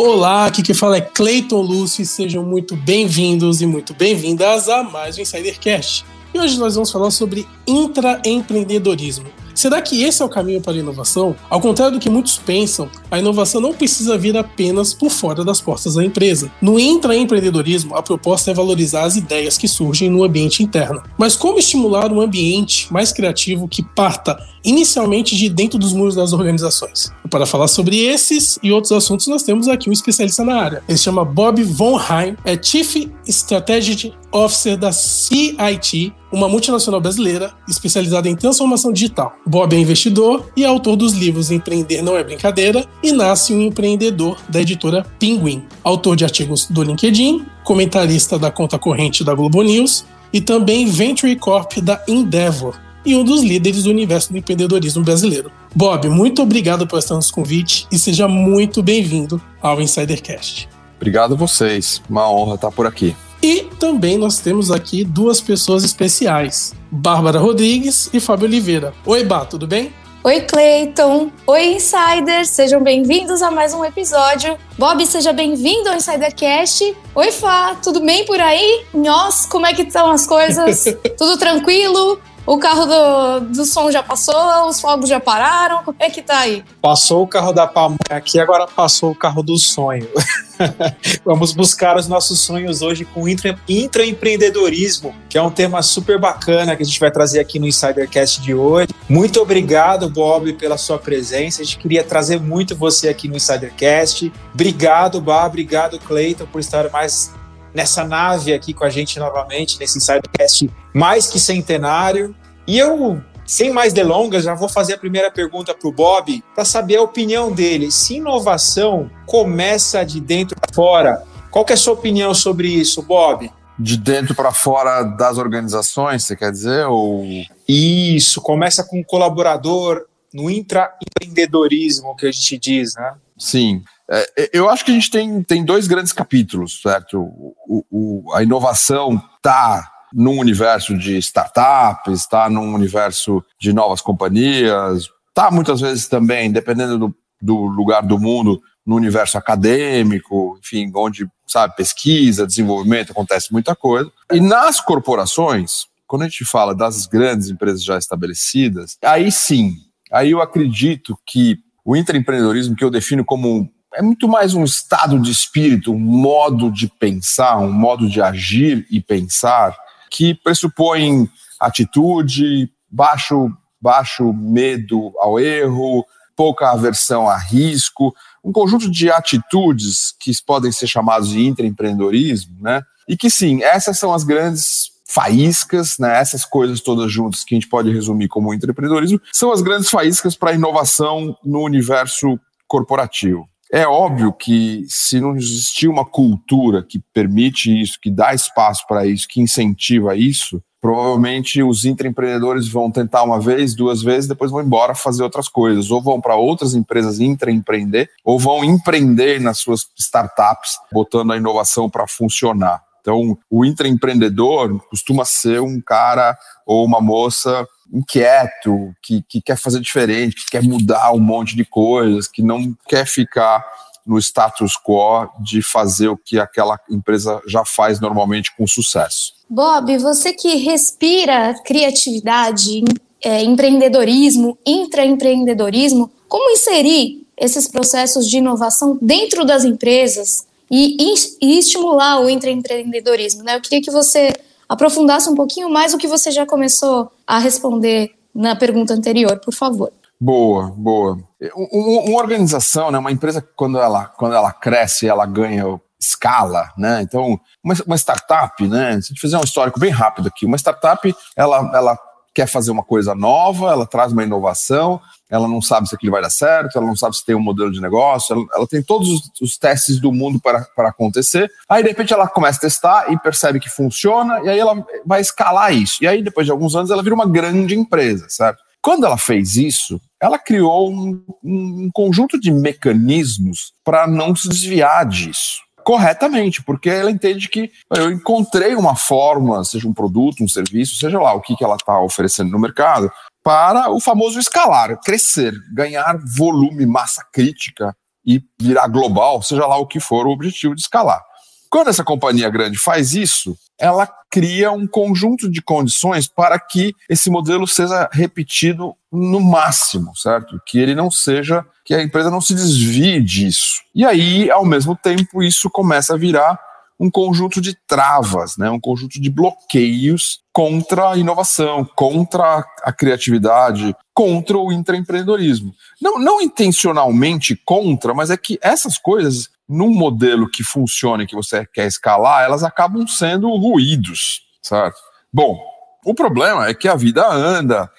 Olá, aqui que fala é Cleiton Lúcio e sejam muito bem-vindos e muito bem-vindas a mais um Insidercast. E hoje nós vamos falar sobre intraempreendedorismo. Será que esse é o caminho para a inovação? Ao contrário do que muitos pensam, a inovação não precisa vir apenas por fora das portas da empresa. No intraempreendedorismo, a proposta é valorizar as ideias que surgem no ambiente interno. Mas como estimular um ambiente mais criativo que parta inicialmente de dentro dos muros das organizações? Para falar sobre esses e outros assuntos, nós temos aqui um especialista na área. Ele se chama Bob Von Heim, é Chief Strategic Officer da CIT, uma multinacional brasileira especializada em transformação digital. Bob é investidor e autor dos livros Empreender Não É Brincadeira e Nasce um Empreendedor, da editora Pinguim. Autor de artigos do LinkedIn, comentarista da conta corrente da Globo News e também Venture Corp da Endeavor e um dos líderes do universo do empreendedorismo brasileiro. Bob, muito obrigado por estar nos convite e seja muito bem-vindo ao Insidercast. Obrigado a vocês, uma honra estar por aqui. E também nós temos aqui duas pessoas especiais, Bárbara Rodrigues e Fábio Oliveira. Oi, Bá, tudo bem? Oi, Cleiton. Oi, Insiders. Sejam bem-vindos a mais um episódio. Bob, seja bem-vindo ao Insidercast. Oi, Fá. Tudo bem por aí? Nós, como é que estão as coisas? Tudo tranquilo? O carro do, do som já passou, os fogos já pararam, como é que tá aí? Passou o carro da pamonha aqui, agora passou o carro do sonho. Vamos buscar os nossos sonhos hoje com intra, intraempreendedorismo, que é um tema super bacana que a gente vai trazer aqui no Insidercast de hoje. Muito obrigado, Bob, pela sua presença. A gente queria trazer muito você aqui no Insidercast. Obrigado, Bob. Obrigado, Cleiton, por estar mais nessa nave aqui com a gente novamente, nesse Insidercast mais que centenário. E eu, sem mais delongas, já vou fazer a primeira pergunta para o Bob, para saber a opinião dele. Se inovação começa de dentro para fora, qual que é a sua opinião sobre isso, Bob? De dentro para fora das organizações, você quer dizer? Ou... Isso, começa com o colaborador no intraempreendedorismo que a gente diz, né? Sim. É, eu acho que a gente tem, tem dois grandes capítulos, certo? O, o, a inovação está num universo de startups, está num universo de novas companhias, está muitas vezes também, dependendo do, do lugar do mundo, no universo acadêmico, enfim, onde, sabe, pesquisa, desenvolvimento, acontece muita coisa. E nas corporações, quando a gente fala das grandes empresas já estabelecidas, aí sim, aí eu acredito que o intraempreendedorismo, que eu defino como é muito mais um estado de espírito, um modo de pensar, um modo de agir e pensar que pressupõe atitude, baixo, baixo medo ao erro, pouca aversão a risco, um conjunto de atitudes que podem ser chamados de intraempreendedorismo, né? E que sim, essas são as grandes faíscas, né? Essas coisas todas juntas que a gente pode resumir como intraempreendedorismo, são as grandes faíscas para a inovação no universo corporativo. É óbvio que se não existir uma cultura que permite isso, que dá espaço para isso, que incentiva isso, provavelmente os intraempreendedores vão tentar uma vez, duas vezes, depois vão embora fazer outras coisas, ou vão para outras empresas intraempreender, ou vão empreender nas suas startups, botando a inovação para funcionar. Então, o intraempreendedor costuma ser um cara ou uma moça inquieto, que, que quer fazer diferente, que quer mudar um monte de coisas, que não quer ficar no status quo de fazer o que aquela empresa já faz normalmente com sucesso. Bob, você que respira criatividade, é, empreendedorismo, intraempreendedorismo, como inserir esses processos de inovação dentro das empresas e, e estimular o intraempreendedorismo? Né? Eu queria que você aprofundasse um pouquinho mais o que você já começou a responder na pergunta anterior, por favor. Boa, boa. Uma organização, né, uma empresa, quando ela, quando ela cresce, ela ganha escala, né? Então, uma, uma startup, né? Se a gente fizer um histórico bem rápido aqui, uma startup, ela, ela quer fazer uma coisa nova, ela traz uma inovação, ela não sabe se aquilo vai dar certo, ela não sabe se tem um modelo de negócio, ela, ela tem todos os, os, testes do mundo para, para acontecer. Aí, de repente, ela começa a testar e percebe que funciona, e aí ela vai escalar isso. E aí, depois de alguns anos, ela vira uma grande empresa, certo? Quando ela fez isso, ela criou um, um conjunto de mecanismos para não se desviar disso corretamente, porque ela entende que eu encontrei uma forma, seja um produto, um serviço, seja lá o que, que ela está oferecendo no mercado, para o famoso escalar, crescer, ganhar volume, massa crítica e virar global, seja lá o que for o objetivo de escalar. Quando essa companhia grande faz isso, ela cria um conjunto de condições para que esse modelo seja repetido no máximo, certo? Que ele não seja, que a empresa não se desvie disso. E aí, ao mesmo tempo, isso começa a virar um conjunto de travas, né, um conjunto de bloqueios contra a inovação, contra a criatividade, contra o intraempreendedorismo. Não, não intencionalmente contra, mas é que essas coisas, num modelo que funcione, que você quer escalar, elas acabam sendo ruídos, certo? Bom, o problema é que a vida anda,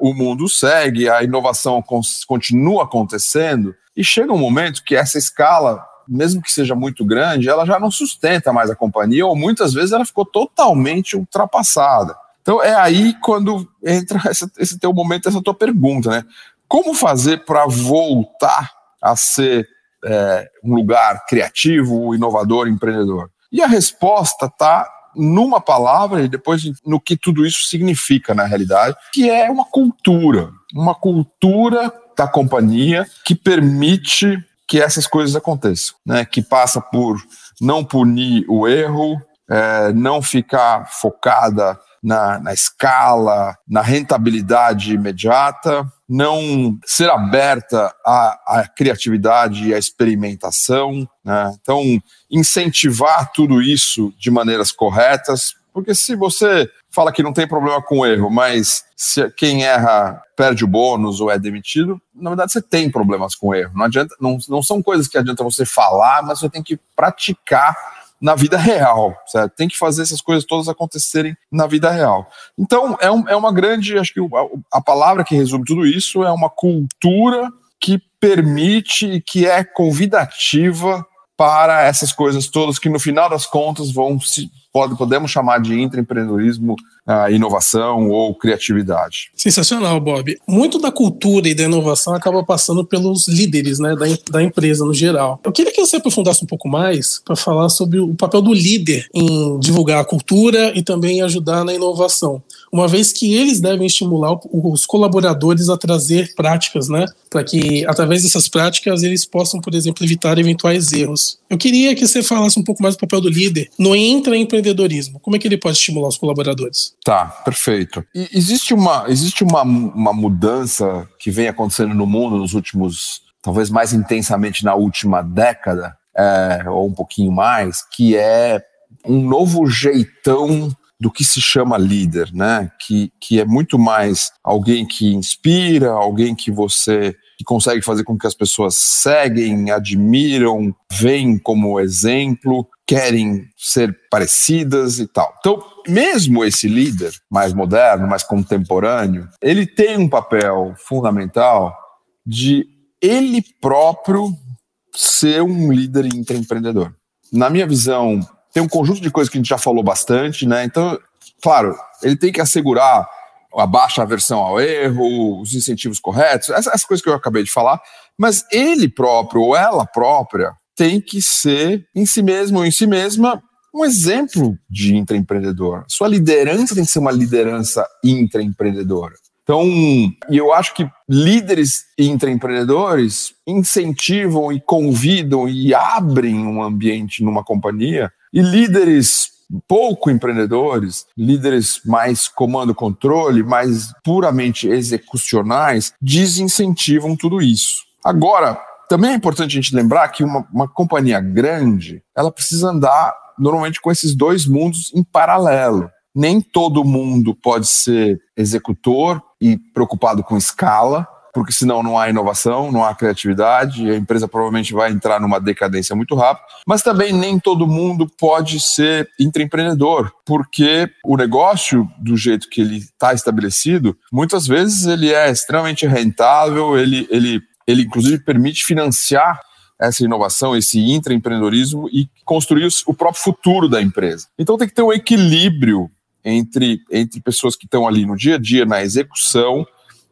o mundo segue, a inovação continua acontecendo, e chega um momento que essa escala mesmo que seja muito grande, ela já não sustenta mais a companhia, ou muitas vezes ela ficou totalmente ultrapassada. Então é aí quando entra essa, esse teu momento, essa tua pergunta, né? Como fazer para voltar a ser é, um lugar criativo, inovador, empreendedor? E a resposta está numa palavra e depois no que tudo isso significa na realidade, que é uma cultura, uma cultura da companhia que permite que essas coisas aconteçam, né? Que passa por não punir o erro, é, não ficar focada na, na, escala, na rentabilidade imediata, não ser aberta à, à criatividade e à experimentação. Né? Então, incentivar tudo isso de maneiras corretas, porque se você fala que não tem problema com erro, mas se quem erra perde o bônus ou é demitido, na verdade você tem problemas com erro. Não adianta, não, não são coisas que adianta você falar, mas você tem que praticar na vida real, certo? Tem que fazer essas coisas todas acontecerem na vida real. Então, é, um, é uma grande, acho que a, a palavra que resume tudo isso é uma cultura que permite e que é convidativa para essas coisas todas que no final das contas vão se pode, podemos chamar de intraempreendedorismo, uh, inovação ou criatividade. Sensacional, Bob. Muito da cultura e da inovação acaba passando pelos líderes né, da, da empresa no geral. Eu queria que você aprofundasse um pouco mais para falar sobre o papel do líder em divulgar a cultura e também ajudar na inovação uma vez que eles devem estimular os colaboradores a trazer práticas, né, para que através dessas práticas eles possam, por exemplo, evitar eventuais erros. Eu queria que você falasse um pouco mais do papel do líder no intraempreendedorismo. Como é que ele pode estimular os colaboradores? Tá, perfeito. E existe uma existe uma, uma mudança que vem acontecendo no mundo nos últimos, talvez mais intensamente na última década, é, ou um pouquinho mais, que é um novo jeitão do que se chama líder, né? Que, que é muito mais alguém que inspira, alguém que você que consegue fazer com que as pessoas seguem, admiram, veem como exemplo, querem ser parecidas e tal. Então, mesmo esse líder mais moderno, mais contemporâneo, ele tem um papel fundamental de ele próprio ser um líder intraempreendedor. Na minha visão, tem um conjunto de coisas que a gente já falou bastante, né? Então, claro, ele tem que assegurar a baixa aversão ao erro, os incentivos corretos, essas, coisas que eu acabei de falar, mas ele próprio ou ela própria tem que ser em si mesmo ou em si mesma um exemplo de intraempreendedor. Sua liderança tem que ser uma liderança intraempreendedora. Então, eu acho que líderes intraempreendedores incentivam e convidam e abrem um ambiente numa companhia e líderes pouco empreendedores, líderes mais comando-controle, mais puramente execucionais, desincentivam tudo isso. Agora, também é importante a gente lembrar que uma, uma companhia grande, ela precisa andar normalmente com esses dois mundos em paralelo. Nem todo mundo pode ser executor e preocupado com escala, porque senão não há inovação, não há criatividade, e a empresa provavelmente vai entrar numa decadência muito rápido. Mas também nem todo mundo pode ser intraempreendedor, porque o negócio, do jeito que ele está estabelecido, muitas vezes ele é extremamente rentável, ele, ele, ele inclusive permite financiar essa inovação, esse intraempreendedorismo e construir o próprio futuro da empresa. Então tem que ter um equilíbrio entre, entre pessoas que estão ali no dia a dia, na execução,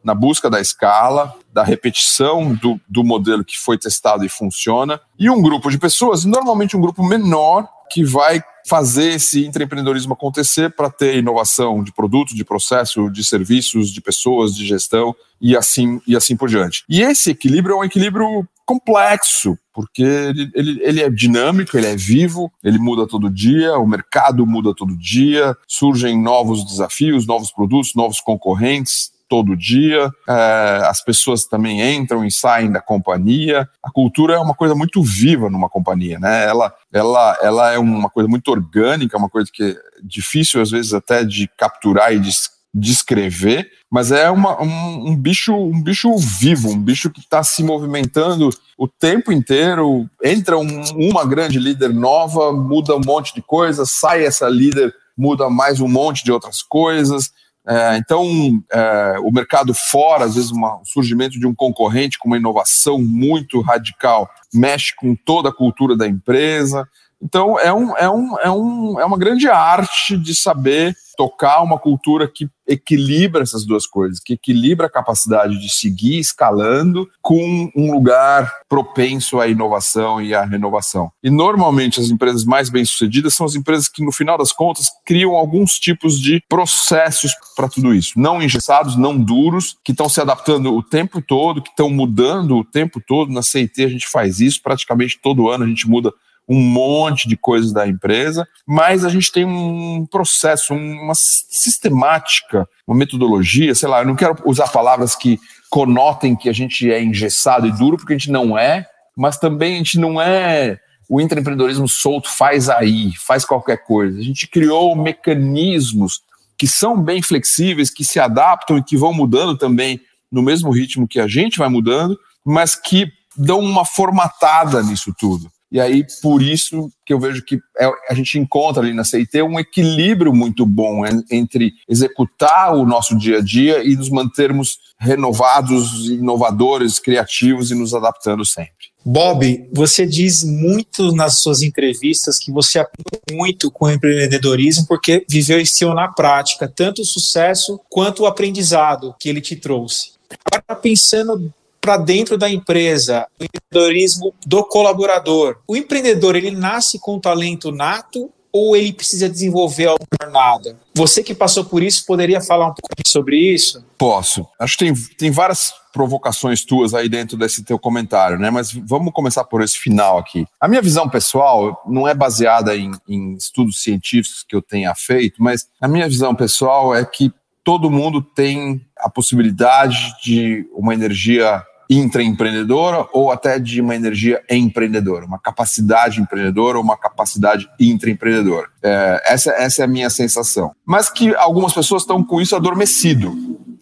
na busca da escala, da repetição do, do modelo que foi testado e funciona, e um grupo de pessoas, normalmente um grupo menor, que vai fazer esse intraempreendedorismo acontecer para ter inovação de produto, de processo, de serviços, de pessoas, de gestão e assim e assim por diante. E esse equilíbrio é um equilíbrio complexo, porque ele, ele, ele é dinâmico, ele é vivo, ele muda todo dia, o mercado muda todo dia, surgem novos desafios, novos produtos, novos concorrentes, todo dia, é, as pessoas também entram e saem da companhia. A cultura é uma coisa muito viva numa companhia, né? Ela, ela, ela é uma coisa muito orgânica, uma coisa que é difícil às vezes até de capturar e de descrever, mas é uma, um, um, bicho um bicho vivo, um bicho que está se movimentando o tempo inteiro. Entra um, uma grande líder nova, muda um monte de coisas, sai essa líder, muda mais um monte de outras coisas. É, então, é, o mercado fora, às vezes, uma, o surgimento de um concorrente com uma inovação muito radical mexe com toda a cultura da empresa. Então, é, um, é, um, é, um, é uma grande arte de saber tocar uma cultura que equilibra essas duas coisas, que equilibra a capacidade de seguir escalando com um lugar propenso à inovação e à renovação. E normalmente as empresas mais bem-sucedidas são as empresas que, no final das contas, criam alguns tipos de processos para tudo isso. Não engessados, não duros, que estão se adaptando o tempo todo, que estão mudando o tempo todo. Na CIT a gente faz isso, praticamente todo ano a gente muda um monte de coisas da empresa, mas a gente tem um processo, uma sistemática, uma metodologia, sei lá, eu não quero usar palavras que conotem que a gente é engessado e duro, porque a gente não é, mas também a gente não é o intraempreendedorismo solto faz aí, faz qualquer coisa. A gente criou mecanismos que são bem flexíveis, que se adaptam e que vão mudando também no mesmo ritmo que a gente vai mudando, mas que dão uma formatada nisso tudo. E aí, por isso que eu vejo que é, a gente encontra ali na CIT um equilíbrio muito bom entre executar o nosso dia a dia e nos mantermos renovados, inovadores, criativos e nos adaptando sempre. Bob, você diz muito nas suas entrevistas que você aprende muito com o empreendedorismo porque viveu isso na prática, tanto o sucesso quanto o aprendizado que ele te trouxe. Agora, pensando para dentro da empresa, o empreendedorismo do colaborador. O empreendedor, ele nasce com talento nato ou ele precisa desenvolver alguma jornada? Você que passou por isso, poderia falar um pouco sobre isso? Posso. Acho que tem, tem várias provocações tuas aí dentro desse teu comentário, né? Mas vamos começar por esse final aqui. A minha visão pessoal não é baseada em, em estudos científicos que eu tenha feito, mas a minha visão pessoal é que todo mundo tem a possibilidade de uma energia intraempreendedora ou até de uma energia empreendedora, uma capacidade empreendedora ou uma capacidade intraempreendedora. É, essa, essa é a minha sensação. Mas que algumas pessoas estão com isso adormecido.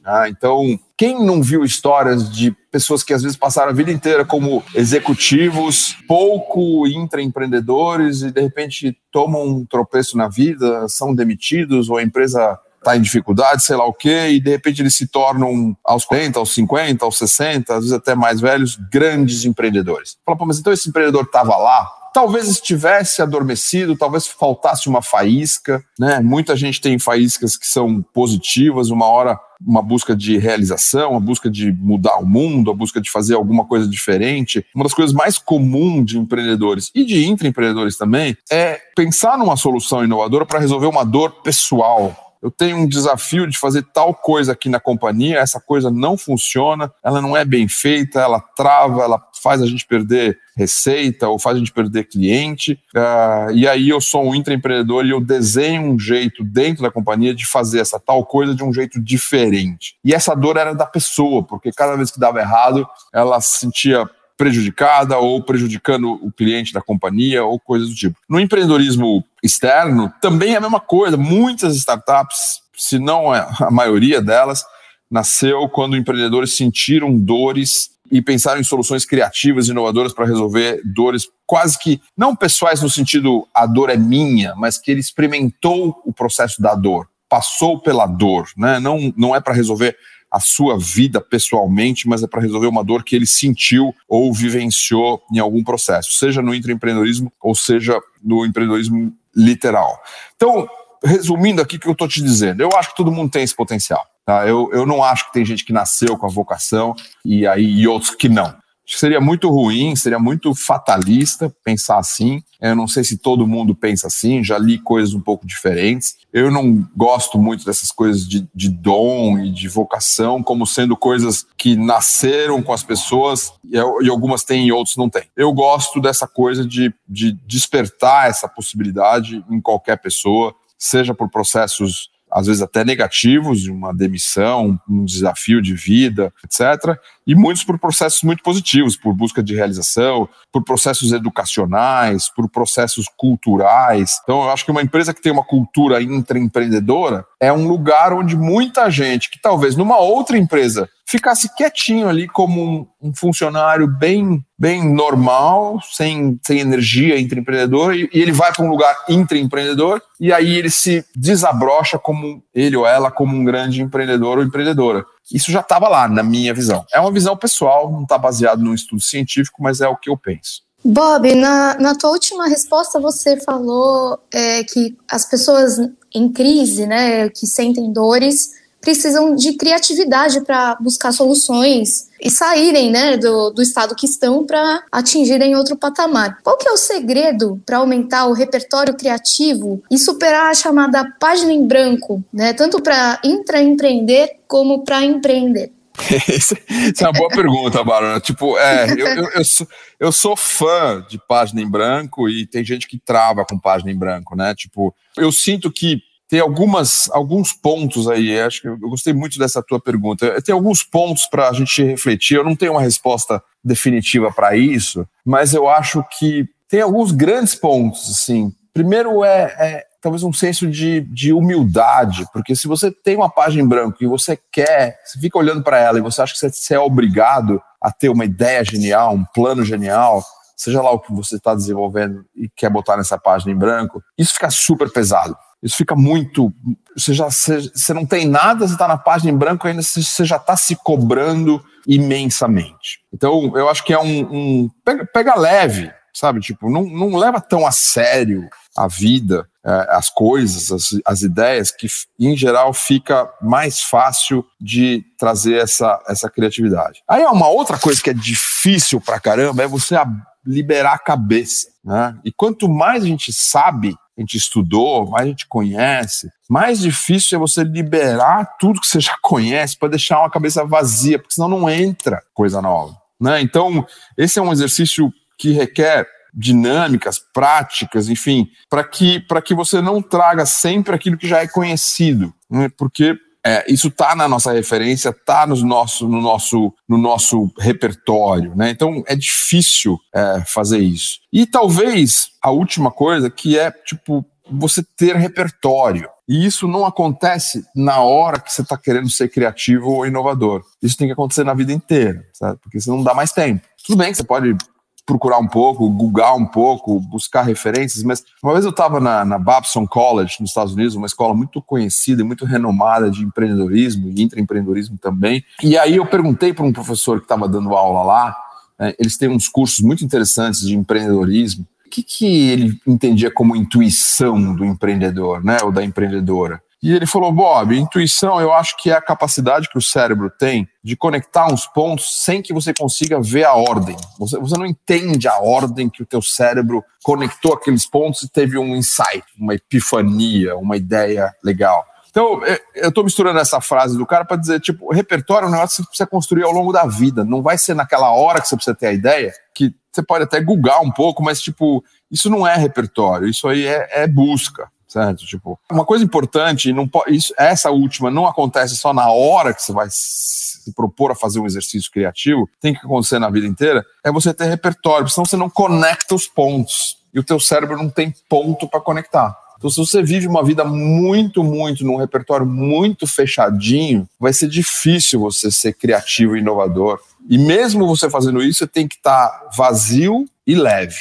Ah, então, quem não viu histórias de pessoas que às vezes passaram a vida inteira como executivos, pouco intraempreendedores e de repente tomam um tropeço na vida, são demitidos ou a empresa está em dificuldade, sei lá o quê, e de repente eles se tornam aos 40, aos 50, aos 60, às vezes até mais velhos, grandes empreendedores. Fala, pô, mas então esse empreendedor estava lá, talvez estivesse adormecido, talvez faltasse uma faísca, né? Muita gente tem faíscas que são positivas, uma hora uma busca de realização, uma busca de mudar o mundo, a busca de fazer alguma coisa diferente. Uma das coisas mais comuns de empreendedores e de intraempreendedores também é pensar numa solução inovadora para resolver uma dor pessoal, eu tenho um desafio de fazer tal coisa aqui na companhia, essa coisa não funciona, ela não é bem feita, ela trava, ela faz a gente perder receita ou faz a gente perder cliente. Uh, e aí eu sou um intraempreendedor e eu desenho um jeito dentro da companhia de fazer essa tal coisa de um jeito diferente. E essa dor era da pessoa, porque cada vez que dava errado, ela se sentia prejudicada ou prejudicando o cliente da companhia ou coisas do tipo. No empreendedorismo externo, também é a mesma coisa. Muitas startups, se não a maioria delas, nasceu quando empreendedores sentiram dores e pensaram em soluções criativas, inovadoras para resolver dores quase que não pessoais no sentido a dor é minha, mas que ele experimentou o processo da dor, passou pela dor, né? Não não é para resolver a sua vida pessoalmente, mas é para resolver uma dor que ele sentiu ou vivenciou em algum processo, seja no intraempreendedorismo ou seja no empreendedorismo literal. Então, resumindo aqui o que eu estou te dizendo, eu acho que todo mundo tem esse potencial. Tá? Eu, eu não acho que tem gente que nasceu com a vocação e aí e outros que não. Acho que seria muito ruim, seria muito fatalista pensar assim. Eu não sei se todo mundo pensa assim, já li coisas um pouco diferentes. Eu não gosto muito dessas coisas de, de dom e de vocação como sendo coisas que nasceram com as pessoas e, e algumas têm e outros não têm. Eu gosto dessa coisa de, de despertar essa possibilidade em qualquer pessoa, seja por processos às vezes até negativos, uma demissão, um desafio de vida, etc. E muitos por processos muito positivos, por busca de realização, por processos educacionais, por processos culturais. Então, eu acho que uma empresa que tem uma cultura intraempreendedora é um lugar onde muita gente que talvez numa outra empresa ficasse quietinho ali como um, um funcionário bem, bem normal, sem, sem energia intraempreendedor, e, e ele vai para um lugar intraempreendedor, e aí ele se desabrocha como ele ou ela como um grande empreendedor ou empreendedora. Isso já estava lá, na minha visão. É uma visão pessoal, não está baseado num estudo científico, mas é o que eu penso. Bob, na, na tua última resposta você falou é, que as pessoas em crise, né, que sentem dores, precisam de criatividade para buscar soluções e saírem né, do, do estado que estão para atingirem outro patamar. Qual que é o segredo para aumentar o repertório criativo e superar a chamada página em branco, né, tanto para intraempreender como para empreender? Essa é uma boa pergunta, Barona. Tipo, é, eu, eu, eu, sou, eu sou fã de página em branco e tem gente que trava com página em branco, né? Tipo, eu sinto que tem algumas, alguns pontos aí. Acho que eu gostei muito dessa tua pergunta. Tem alguns pontos para a gente refletir. Eu não tenho uma resposta definitiva para isso, mas eu acho que tem alguns grandes pontos. Assim, primeiro é, é talvez um senso de, de humildade, porque se você tem uma página em branco e você quer, você fica olhando para ela e você acha que você é obrigado a ter uma ideia genial, um plano genial, seja lá o que você está desenvolvendo e quer botar nessa página em branco, isso fica super pesado. Isso fica muito. Você, já, você, você não tem nada, você está na página em branco ainda, você já está se cobrando imensamente. Então, eu acho que é um. um pega, pega, leve, sabe? Tipo, não, não leva tão a sério a vida, é, as coisas, as, as ideias, que em geral fica mais fácil de trazer essa, essa criatividade. Aí, uma outra coisa que é difícil pra caramba é você liberar a cabeça. Né? E quanto mais a gente sabe a gente estudou, mais a gente conhece, mais difícil é você liberar tudo que você já conhece para deixar uma cabeça vazia, porque senão não entra coisa nova. Né? Então, esse é um exercício que requer dinâmicas, práticas, enfim, para que, que você não traga sempre aquilo que já é conhecido. Né? Porque é, isso está na nossa referência, está no nosso, no, nosso, no nosso repertório, né? Então é difícil é, fazer isso. E talvez a última coisa que é tipo você ter repertório. E isso não acontece na hora que você está querendo ser criativo ou inovador. Isso tem que acontecer na vida inteira, sabe? Porque você não dá mais tempo. Tudo bem que você pode procurar um pouco, googar um pouco, buscar referências, mas uma vez eu estava na, na Babson College, nos Estados Unidos, uma escola muito conhecida e muito renomada de empreendedorismo e intraempreendedorismo também, e aí eu perguntei para um professor que estava dando aula lá, né, eles têm uns cursos muito interessantes de empreendedorismo, o que, que ele entendia como intuição do empreendedor, né, ou da empreendedora? E ele falou: Bob, intuição eu acho que é a capacidade que o cérebro tem de conectar uns pontos sem que você consiga ver a ordem. Você, você não entende a ordem que o teu cérebro conectou aqueles pontos e teve um insight, uma epifania, uma ideia legal. Então, eu estou misturando essa frase do cara para dizer, tipo, repertório é um negócio que você precisa construir ao longo da vida. Não vai ser naquela hora que você precisa ter a ideia, que você pode até googar um pouco, mas, tipo, isso não é repertório, isso aí é, é busca certo? Tipo, uma coisa importante, não isso, essa última não acontece só na hora que você vai se propor a fazer um exercício criativo, tem que acontecer na vida inteira, é você ter repertório, senão você não conecta os pontos. E o teu cérebro não tem ponto para conectar. Então, se você vive uma vida muito, muito, num repertório muito fechadinho, vai ser difícil você ser criativo e inovador. E mesmo você fazendo isso, você tem que estar tá vazio e leve.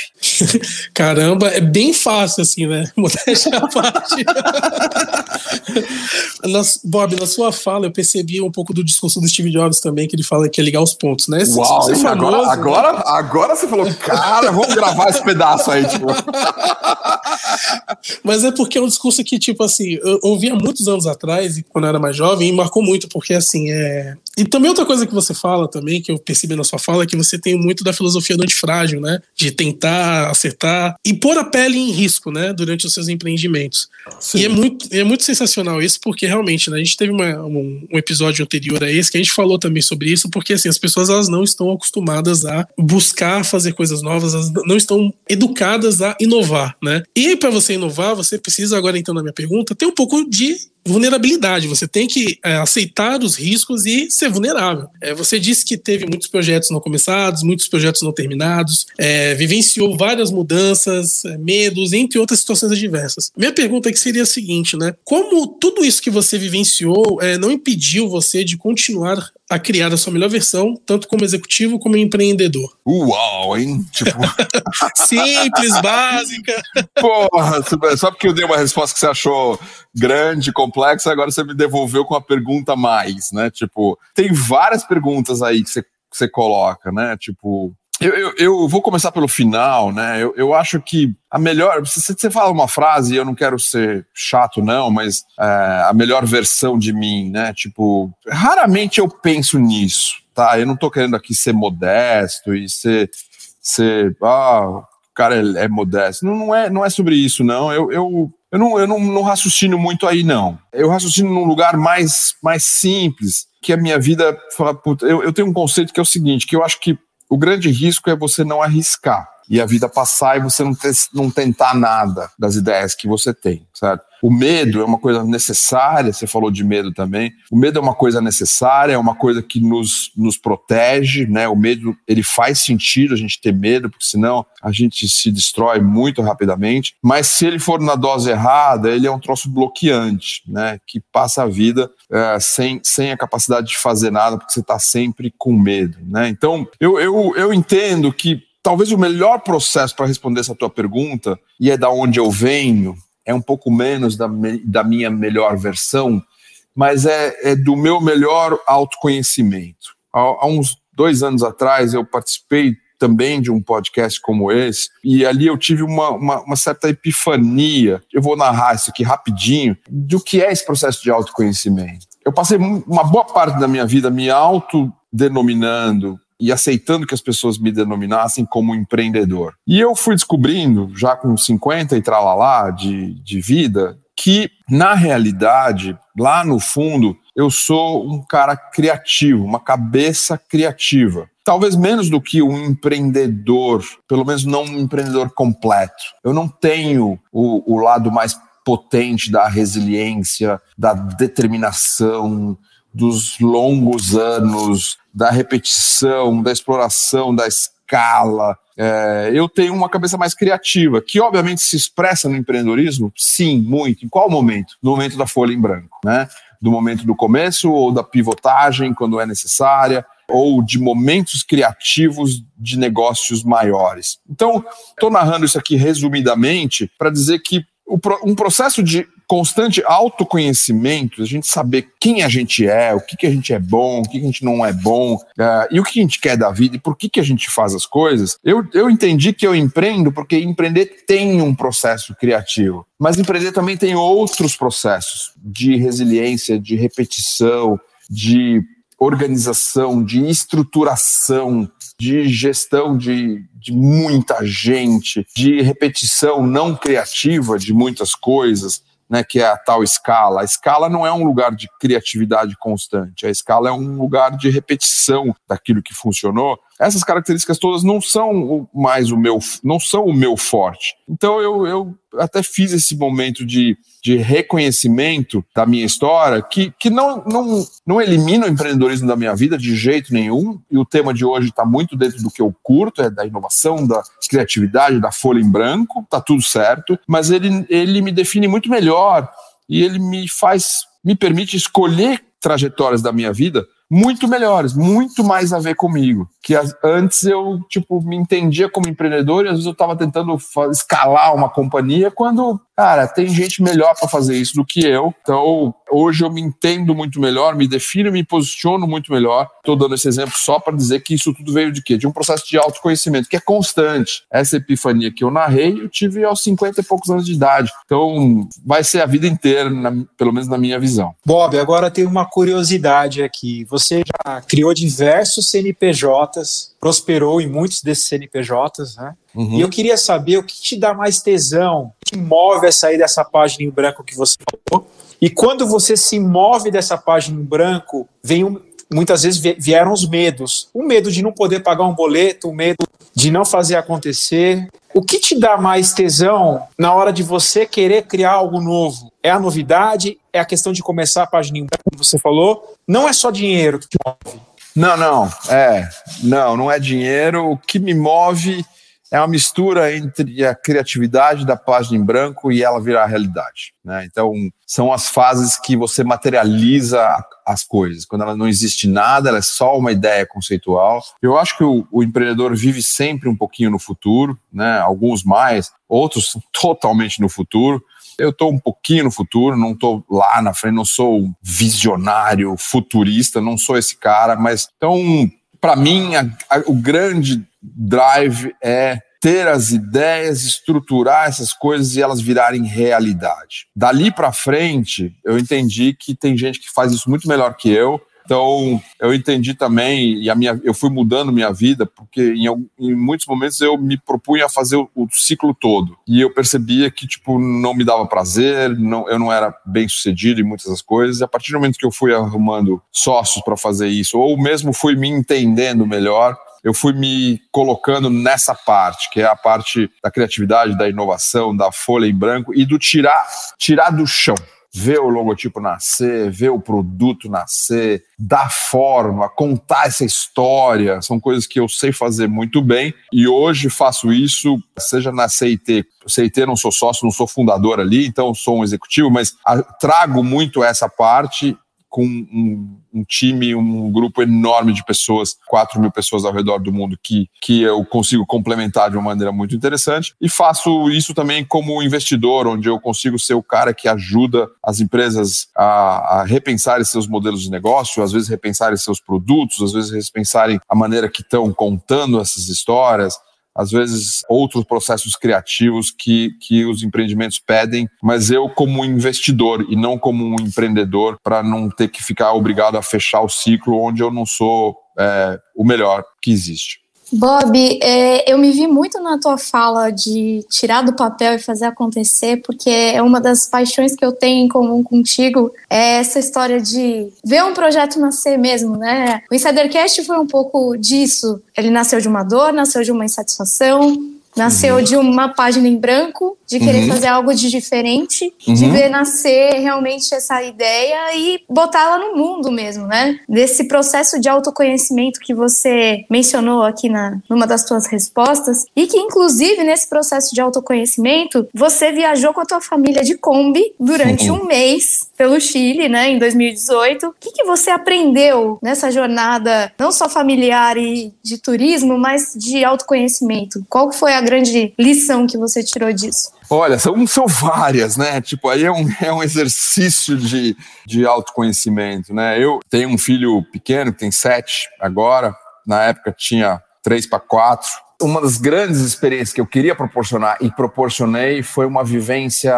Caramba, é bem fácil assim, né? Modéstia a parte. Bob, na sua fala eu percebi um pouco do discurso do Steve Jobs também, que ele fala que é ligar os pontos, né? Uau, você famoso, agora, agora, né? agora você falou, cara, vamos gravar esse pedaço aí, tipo. Mas é porque é um discurso que, tipo assim, eu ouvi há muitos anos atrás, quando eu era mais jovem, e marcou muito, porque assim, é, E também outra coisa que você fala também, que eu percebi na sua fala, é que você tem muito da filosofia do antifrágil, né? De tentar acertar e pôr a pele em risco, né? Durante os seus empreendimentos. Sim. E é muito, é muito sensacional isso, porque realmente, né? A gente teve uma, um, um, episódio anterior a esse que a gente falou também sobre isso, porque assim, as pessoas elas não estão acostumadas a buscar fazer coisas novas, elas não estão educadas a inovar, né? E para você inovar, você precisa, agora então na minha pergunta, ter um pouco de vulnerabilidade. Você tem que é, aceitar os riscos e ser vulnerável. É, você disse que teve muitos projetos não começados, muitos projetos não terminados, é, vivenciou várias mudanças, é, medos, entre outras situações adversas. Minha pergunta aqui seria a seguinte, né? Como tudo isso que você vivenciou é, não impediu você de continuar a criar a sua melhor versão, tanto como executivo como empreendedor. Uau, hein? Tipo... Simples, básica. Porra, só porque eu dei uma resposta que você achou grande, complexa, agora você me devolveu com a pergunta mais, né? Tipo, tem várias perguntas aí que você, que você coloca, né? Tipo, eu, eu, eu, vou começar pelo final, né? Eu, eu acho que a melhor. Você, você fala uma frase, eu não quero ser chato, não, mas é, a melhor versão de mim, né? Tipo, raramente eu penso nisso, tá? Eu não tô querendo aqui ser modesto e ser. ser ah, o cara é, é modesto. Não, não, é, não é sobre isso, não. Eu, eu, eu, não, eu não, não raciocino muito aí, não. Eu raciocino num lugar mais, mais simples, que a minha vida. Eu, eu tenho um conceito que é o seguinte: que eu acho que o grande risco é você não arriscar e a vida passar e você não, ter, não tentar nada das ideias que você tem, certo? O medo é uma coisa necessária, você falou de medo também. O medo é uma coisa necessária, é uma coisa que nos, nos protege, né? O medo, ele faz sentido a gente ter medo, porque senão a gente se destrói muito rapidamente. Mas se ele for na dose errada, ele é um troço bloqueante, né? Que passa a vida é, sem, sem a capacidade de fazer nada, porque você está sempre com medo, né? Então, eu, eu, eu entendo que talvez o melhor processo para responder essa tua pergunta, e é da onde eu venho, é um pouco menos da, da minha melhor versão, mas é, é do meu melhor autoconhecimento. Há, há, uns dois anos atrás eu participei também de um podcast como esse, e ali eu tive uma, uma, uma certa epifania. Eu vou narrar isso aqui rapidinho, do que é esse processo de autoconhecimento. Eu passei uma boa parte da minha vida me autodenominando e aceitando que as pessoas me denominassem como empreendedor. E eu fui descobrindo, já com 50 e tralalá de, de vida, que na realidade, lá no fundo, eu sou um cara criativo, uma cabeça criativa. Talvez menos do que um empreendedor, pelo menos não um empreendedor completo. Eu não tenho o, o lado mais potente da resiliência, da determinação, dos longos anos, da repetição, da exploração, da escala. É, eu tenho uma cabeça mais criativa, que obviamente se expressa no empreendedorismo, sim, muito. Em qual momento? No momento da folha em branco, né? Do momento do começo ou da pivotagem, quando é necessária, ou de momentos criativos de negócios maiores. Então, estou narrando isso aqui resumidamente para dizer que um processo de constante autoconhecimento, a gente saber quem a gente é, o que, que a gente é bom, o que, que a gente não é bom, uh, e o que a gente quer da vida e por que, que a gente faz as coisas, eu, eu entendi que eu empreendo porque empreender tem um processo criativo, mas empreender também tem outros processos de resiliência, de repetição, de organização, de estruturação, de gestão de, de muita gente, de repetição não criativa de muitas coisas né, que é a tal escala. A escala não é um lugar de criatividade constante, a escala é um lugar de repetição daquilo que funcionou. Essas características todas não são mais o meu, não são o meu forte. Então eu, eu até fiz esse momento de, de reconhecimento da minha história, que, que não, não, não elimina o empreendedorismo da minha vida de jeito nenhum. E o tema de hoje está muito dentro do que eu curto, é da inovação, da criatividade, da folha em branco, tá tudo certo, mas ele, ele me define muito melhor e ele me faz, me permite escolher trajetórias da minha vida muito melhores, muito mais a ver comigo. Que as, antes eu, tipo, me entendia como empreendedor e às vezes eu estava tentando escalar uma companhia quando Cara, tem gente melhor para fazer isso do que eu. Então, hoje eu me entendo muito melhor, me defino, me posiciono muito melhor. Estou dando esse exemplo só para dizer que isso tudo veio de quê? De um processo de autoconhecimento que é constante. Essa epifania que eu narrei, eu tive aos 50 e poucos anos de idade. Então, vai ser a vida inteira, na, pelo menos na minha visão. Bob, agora tem uma curiosidade aqui. Você já criou diversos CNPJs, prosperou em muitos desses CNPJs, né? Uhum. E eu queria saber o que te dá mais tesão, o que te move a sair dessa página em branco que você falou. E quando você se move dessa página em branco, vem um, muitas vezes vieram os medos. O medo de não poder pagar um boleto, o medo de não fazer acontecer. O que te dá mais tesão na hora de você querer criar algo novo? É a novidade? É a questão de começar a página em branco, como você falou? Não é só dinheiro que te move. Não, não, é, não, não é dinheiro. O que me move é uma mistura entre a criatividade da página em branco e ela virar realidade. Né? Então, são as fases que você materializa as coisas. Quando ela não existe nada, ela é só uma ideia conceitual. Eu acho que o, o empreendedor vive sempre um pouquinho no futuro, né? alguns mais, outros totalmente no futuro. Eu estou um pouquinho no futuro, não estou lá na frente, não sou visionário, futurista, não sou esse cara, mas então, para mim, a, a, o grande drive é ter as ideias, estruturar essas coisas e elas virarem realidade. Dali para frente, eu entendi que tem gente que faz isso muito melhor que eu. Então, eu entendi também, e a minha, eu fui mudando minha vida, porque em, em muitos momentos eu me propunha a fazer o, o, ciclo todo. E eu percebia que, tipo, não me dava prazer, não, eu não era bem sucedido em muitas das coisas. E a partir do momento que eu fui arrumando sócios para fazer isso, ou mesmo fui me entendendo melhor, eu fui me colocando nessa parte, que é a parte da criatividade, da inovação, da folha em branco e do tirar, tirar do chão. Ver o logotipo nascer, ver o produto nascer, dar forma, contar essa história, são coisas que eu sei fazer muito bem e hoje faço isso, seja na CIT. CIT não sou sócio, não sou fundador ali, então sou um executivo, mas trago muito essa parte com um, um, time, um grupo enorme de pessoas, 4 mil pessoas ao redor do mundo, que, que eu consigo complementar de uma maneira muito interessante. E faço isso também como investidor, onde eu consigo ser o cara que ajuda as empresas a, a repensarem seus modelos de negócio, às vezes repensarem seus produtos, às vezes repensarem a maneira que estão contando essas histórias às vezes outros processos criativos que, que os empreendimentos pedem, mas eu como investidor e não como um empreendedor para não ter que ficar obrigado a fechar o ciclo onde eu não sou é, o melhor que existe. Bob, é, eu me vi muito na tua fala de tirar do papel e fazer acontecer, porque é uma das paixões que eu tenho em comum contigo, é essa história de ver um projeto nascer mesmo, né? O Insidercast foi um pouco disso. Ele nasceu de uma dor, nasceu de uma insatisfação, Nasceu uhum. de uma página em branco, de querer uhum. fazer algo de diferente, uhum. de ver nascer realmente essa ideia e botá-la no mundo mesmo, né? Desse processo de autoconhecimento que você mencionou aqui na, numa das suas respostas, e que, inclusive, nesse processo de autoconhecimento, você viajou com a tua família de Kombi durante um mês pelo Chile, né, em 2018. O que, que você aprendeu nessa jornada, não só familiar e de turismo, mas de autoconhecimento? Qual foi a grande lição que você tirou disso? Olha, são, são várias, né? Tipo, aí é um, é um exercício de, de autoconhecimento, né? Eu tenho um filho pequeno, que tem sete agora, na época tinha três para quatro. Uma das grandes experiências que eu queria proporcionar e proporcionei foi uma vivência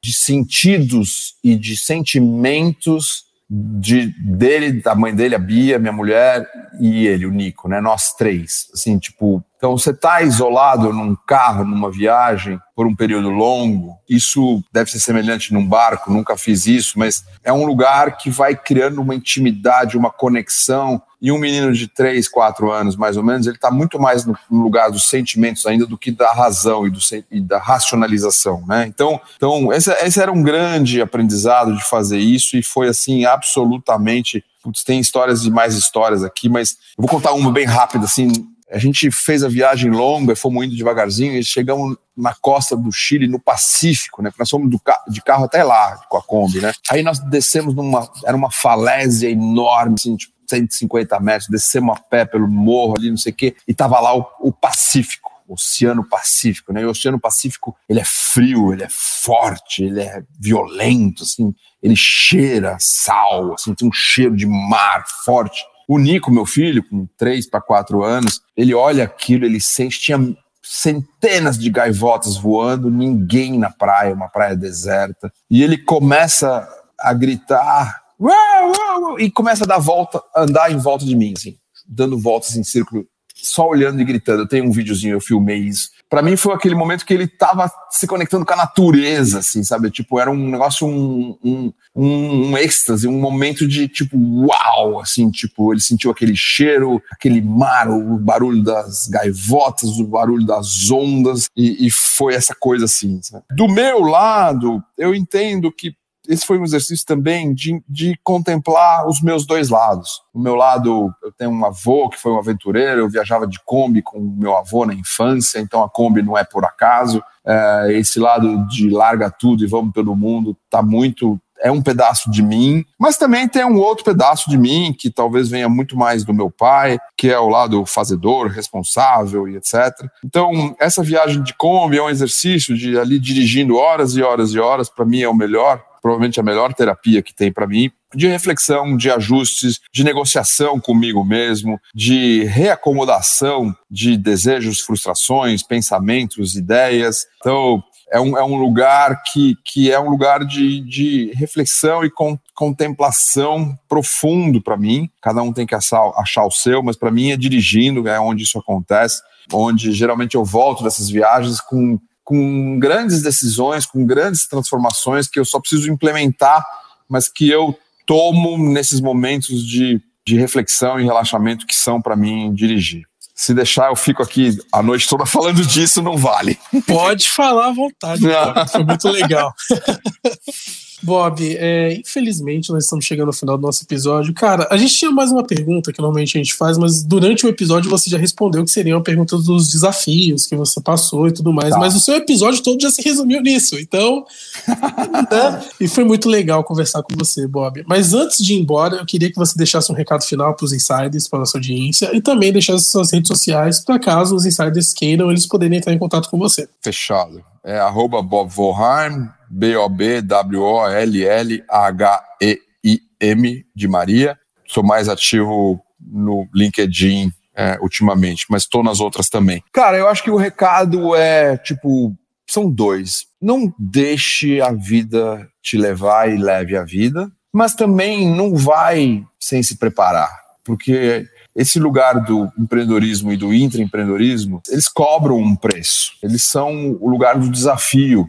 de sentidos e de sentimentos de dele, da mãe dele, a Bia, minha mulher e ele, o Nico, né? Nós três, assim, tipo, então você tá isolado num carro, numa viagem por um período longo, isso deve ser semelhante num barco, nunca fiz isso, mas é um lugar que vai criando uma intimidade, uma conexão e um menino de 3, 4 anos, mais ou menos, ele está muito mais no, lugar dos sentimentos ainda do que da razão e, do, e da racionalização, né? Então, então esse, esse, era um grande aprendizado de fazer isso e foi, assim, absolutamente... Putz, tem histórias e mais histórias aqui, mas eu vou contar uma bem rápida, assim, a gente fez a viagem longa, fomos indo devagarzinho e chegamos na costa do Chile, no Pacífico, né? Nós fomos de carro até lá, com a Kombi, né? Aí nós descemos numa, era uma falésia enorme, assim, tipo, 150 metros, descemos a pé pelo morro ali, não sei o quê, e tava lá o, o Pacífico Oceano Pacífico, né? E o Oceano Pacífico, ele é frio, ele é forte, ele é violento, assim, ele cheira sal, assim, tem um cheiro de mar forte. O Nico, meu filho, com três para quatro anos, ele olha aquilo, ele sente, tinha centenas de gaivotas voando, ninguém na praia, uma praia deserta. E ele começa a gritar uau, uau, e começa a dar volta, andar em volta de mim, assim, dando voltas em círculo, só olhando e gritando. Eu tenho um videozinho, eu filmei isso. Para mim foi aquele momento que ele tava se conectando com a natureza, assim, sabe? Tipo, era um negócio, um, um, um, êxtase, um momento de tipo, uau, assim, tipo, ele sentiu aquele cheiro, aquele mar, o barulho das gaivotas, o barulho das ondas, e, e foi essa coisa assim. Sabe? Do meu lado, eu entendo que esse foi um exercício também de, de contemplar os meus dois lados. O meu lado, eu tenho um avô que foi um aventureiro, eu viajava de Kombi com meu avô na infância, então a Kombi não é por acaso. É, esse lado de larga tudo e vamos pelo mundo está muito é um pedaço de mim, mas também tem um outro pedaço de mim que talvez venha muito mais do meu pai, que é o lado fazedor, responsável e etc. Então, essa viagem de Kombi é um exercício de ali dirigindo horas e horas e horas, para mim é o melhor provavelmente a melhor terapia que tem para mim, de reflexão, de ajustes, de negociação comigo mesmo, de reacomodação de desejos, frustrações, pensamentos, ideias. Então, é um, é um lugar que, que é um lugar de, de reflexão e com, contemplação profundo para mim. Cada um tem que achar, achar o seu, mas para mim é dirigindo, é onde isso acontece, onde geralmente eu volto dessas viagens com com grandes decisões, com grandes transformações que eu só preciso implementar, mas que eu tomo nesses momentos de, de reflexão e relaxamento que são para mim dirigir. Se deixar, eu fico aqui a noite toda falando disso, não vale. Pode falar à vontade, foi muito legal. Bob, é, infelizmente nós estamos chegando ao final do nosso episódio. Cara, a gente tinha mais uma pergunta que normalmente a gente faz, mas durante o episódio você já respondeu que seria uma pergunta dos desafios que você passou e tudo mais. Tá. Mas o seu episódio todo já se resumiu nisso. Então, né? e foi muito legal conversar com você, Bob. Mas antes de ir embora, eu queria que você deixasse um recado final para os insiders, para a nossa audiência, e também deixasse suas redes sociais para caso os insiders queiram eles poderem entrar em contato com você. Fechado. É arroba Bob Volheim, B-O-B-W-O-L-L-H-E-I-M de Maria. Sou mais ativo no LinkedIn é, ultimamente, mas estou nas outras também. Cara, eu acho que o recado é, tipo, são dois. Não deixe a vida te levar e leve a vida, mas também não vai sem se preparar, porque esse lugar do empreendedorismo e do intraempreendedorismo, eles cobram um preço. Eles são o lugar do desafio,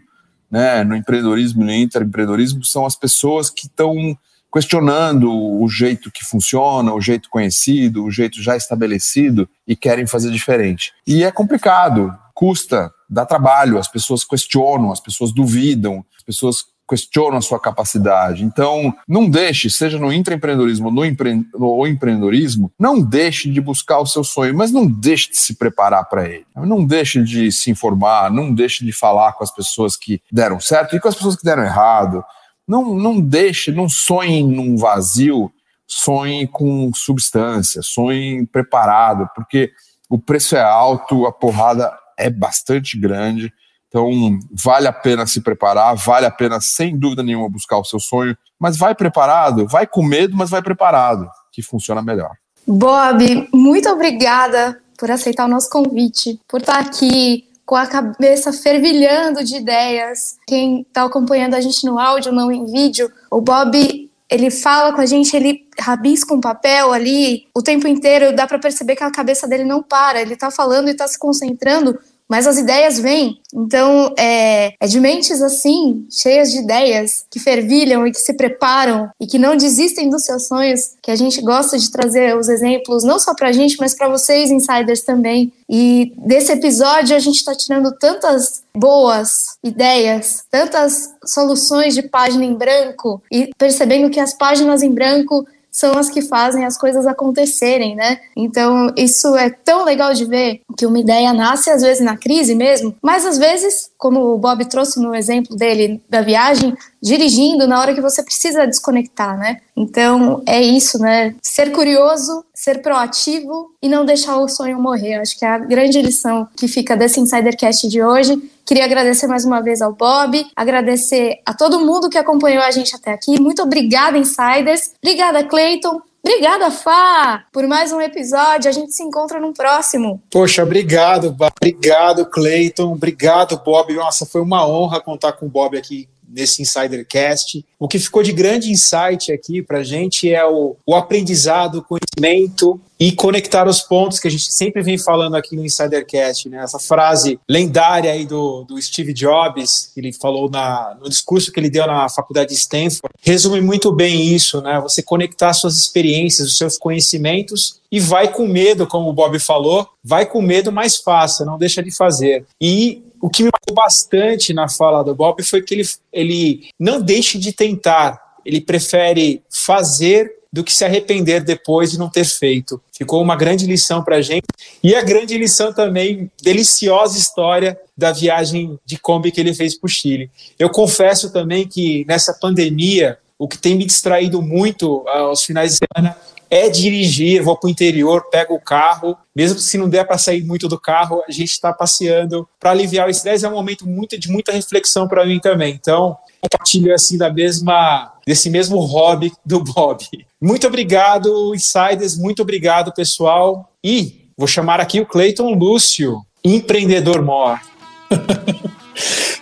né, no empreendedorismo e no intraempreendedorismo, são as pessoas que estão questionando o jeito que funciona, o jeito conhecido, o jeito já estabelecido e querem fazer diferente. E é complicado, custa, dá trabalho, as pessoas questionam, as pessoas duvidam, as pessoas questionam a sua capacidade. Então, não deixe, seja no intraempreendedorismo no empre ou empreendedorismo, não deixe de buscar o seu sonho, mas não deixe de se preparar para ele. Não deixe de se informar, não deixe de falar com as pessoas que deram certo e com as pessoas que deram errado. Não, não deixe, não sonhe num vazio, sonhe com substância, sonhe preparado, porque o preço é alto, a porrada é bastante grande então, vale a pena se preparar, vale a pena, sem dúvida nenhuma, buscar o seu sonho, mas vai preparado, vai com medo, mas vai preparado, que funciona melhor. Bob, muito obrigada por aceitar o nosso convite, por estar aqui com a cabeça fervilhando de ideias. Quem está acompanhando a gente no áudio, não em vídeo, o Bob ele fala com a gente, ele rabisca um papel ali o tempo inteiro, dá para perceber que a cabeça dele não para, ele está falando e está se concentrando mas as ideias vêm. Então, é, é, de mentes assim, cheias de ideias, que fervilham e que se preparam e que não desistem dos seus sonhos, que a gente gosta de trazer os exemplos, não só para a gente, mas para vocês, insiders também. E desse episódio a gente está tirando tantas boas ideias, tantas soluções de página em branco e percebendo que as páginas em branco são as que fazem as coisas acontecerem, né? Então, isso é tão legal de ver que uma ideia nasce às vezes na crise mesmo, mas às vezes, como o Bob trouxe no exemplo dele da viagem, dirigindo na hora que você precisa desconectar, né? Então, é isso, né? Ser curioso, ser proativo e não deixar o sonho morrer. Acho que é a grande lição que fica desse Insidercast de hoje. Queria agradecer mais uma vez ao Bob, agradecer a todo mundo que acompanhou a gente até aqui. Muito obrigada, Insiders. Obrigada, Clayton. Obrigada, Fá, por mais um episódio. A gente se encontra no próximo. Poxa, obrigado, obrigado, Clayton. Obrigado, Bob. Nossa, foi uma honra contar com o Bob aqui nesse Insidercast. O que ficou de grande insight aqui para a gente é o, o aprendizado, o conhecimento e conectar os pontos que a gente sempre vem falando aqui no Insidercast, né? Essa frase lendária aí do, do Steve Jobs, que ele falou na, no discurso que ele deu na faculdade de Stanford, resume muito bem isso, né? Você conectar suas experiências, os seus conhecimentos e vai com medo, como o Bob falou, vai com medo, mas faça, não deixa de fazer. E o que me marcou bastante na fala do Bob foi que ele, ele não deixe de tentar, ele prefere fazer do que se arrepender depois de não ter feito. Ficou uma grande lição para a gente e a grande lição também, deliciosa história da viagem de Kombi que ele fez para o Chile. Eu confesso também que nessa pandemia, o que tem me distraído muito ah, aos finais de semana é dirigir, vou para o interior, pego o carro, mesmo se não der para sair muito do carro, a gente está passeando para aliviar o estresse. É um momento muito, de muita reflexão para mim também. Então, compartilho assim da mesma, desse mesmo hobby do Bob. Muito obrigado, Insiders, muito obrigado, pessoal. E vou chamar aqui o Cleiton Lúcio, empreendedor mor.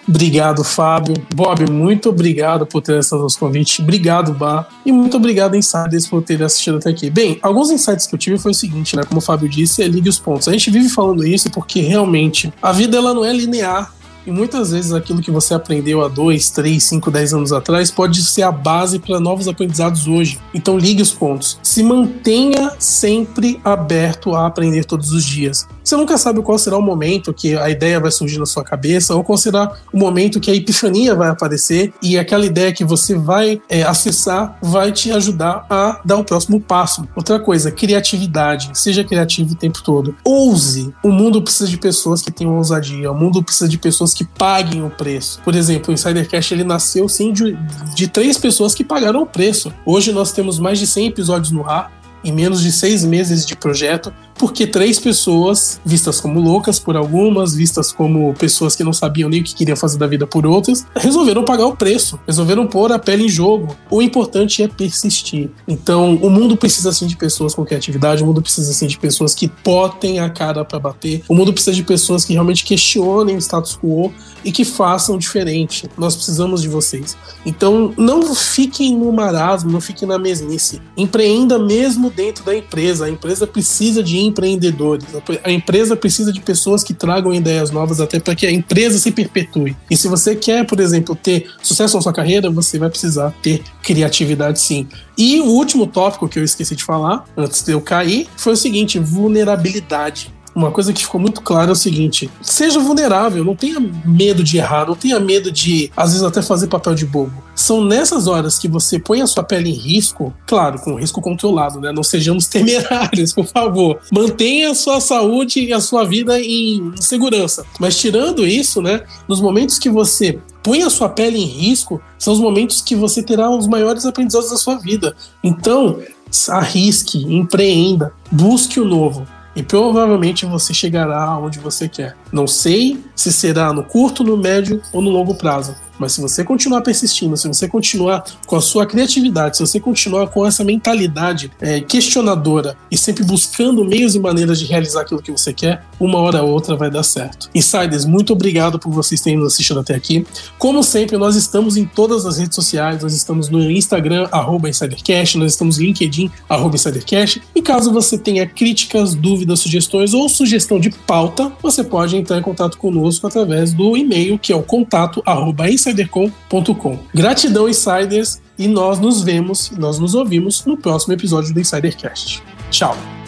Obrigado, Fábio. Bob, muito obrigado por ter aceito nosso convite. Obrigado, Bar. E muito obrigado, Insiders, por ter assistido até aqui. Bem, alguns insights que eu tive foi o seguinte, né? Como o Fábio disse, é ligue os pontos. A gente vive falando isso porque realmente a vida ela não é linear. E muitas vezes aquilo que você aprendeu há 2, 3, 5, 10 anos atrás pode ser a base para novos aprendizados hoje. Então ligue os pontos. Se mantenha sempre aberto a aprender todos os dias. Você nunca sabe qual será o momento que a ideia vai surgir na sua cabeça, ou qual será o momento que a epifania vai aparecer e aquela ideia que você vai é, acessar vai te ajudar a dar o próximo passo. Outra coisa, criatividade. Seja criativo o tempo todo. Ouse. O mundo precisa de pessoas que tenham ousadia. O mundo precisa de pessoas que paguem o preço. Por exemplo, o Insidercast ele nasceu sim de, de três pessoas que pagaram o preço. Hoje nós temos mais de 100 episódios no ar em menos de seis meses de projeto, porque três pessoas, vistas como loucas por algumas, vistas como pessoas que não sabiam nem o que queriam fazer da vida por outras, resolveram pagar o preço, resolveram pôr a pele em jogo. O importante é persistir. Então, o mundo precisa sim de pessoas com criatividade, o mundo precisa sim de pessoas que botem a cara para bater, o mundo precisa de pessoas que realmente questionem o status quo e que façam diferente. Nós precisamos de vocês. Então, não fiquem no marasmo, não fiquem na mesmice. Empreenda mesmo dentro da empresa. A empresa precisa de empreendedores. A empresa precisa de pessoas que tragam ideias novas até para que a empresa se perpetue. E se você quer, por exemplo, ter sucesso na sua carreira, você vai precisar ter criatividade sim. E o último tópico que eu esqueci de falar, antes de eu cair, foi o seguinte: vulnerabilidade uma coisa que ficou muito clara é o seguinte: seja vulnerável, não tenha medo de errar, não tenha medo de, às vezes, até fazer papel de bobo. São nessas horas que você põe a sua pele em risco, claro, com risco controlado, né? Não sejamos temerários, por favor. Mantenha a sua saúde e a sua vida em segurança. Mas tirando isso, né? Nos momentos que você põe a sua pele em risco, são os momentos que você terá os maiores aprendizados da sua vida. Então, arrisque, empreenda, busque o novo e provavelmente você chegará onde você quer. Não sei se será no curto, no médio ou no longo prazo, mas se você continuar persistindo, se você continuar com a sua criatividade, se você continuar com essa mentalidade é, questionadora e sempre buscando meios e maneiras de realizar aquilo que você quer, uma hora ou outra vai dar certo. Insiders, muito obrigado por vocês terem nos assistido até aqui. Como sempre, nós estamos em todas as redes sociais, nós estamos no Instagram, InsiderCast, nós estamos no LinkedIn, InsiderCast. E caso você tenha críticas, dúvidas, sugestões ou sugestão de pauta, você pode entrar em contato conosco através do e-mail que é o contato arroba insidercom.com. Gratidão, insiders, e nós nos vemos, nós nos ouvimos no próximo episódio do Insidercast. Tchau!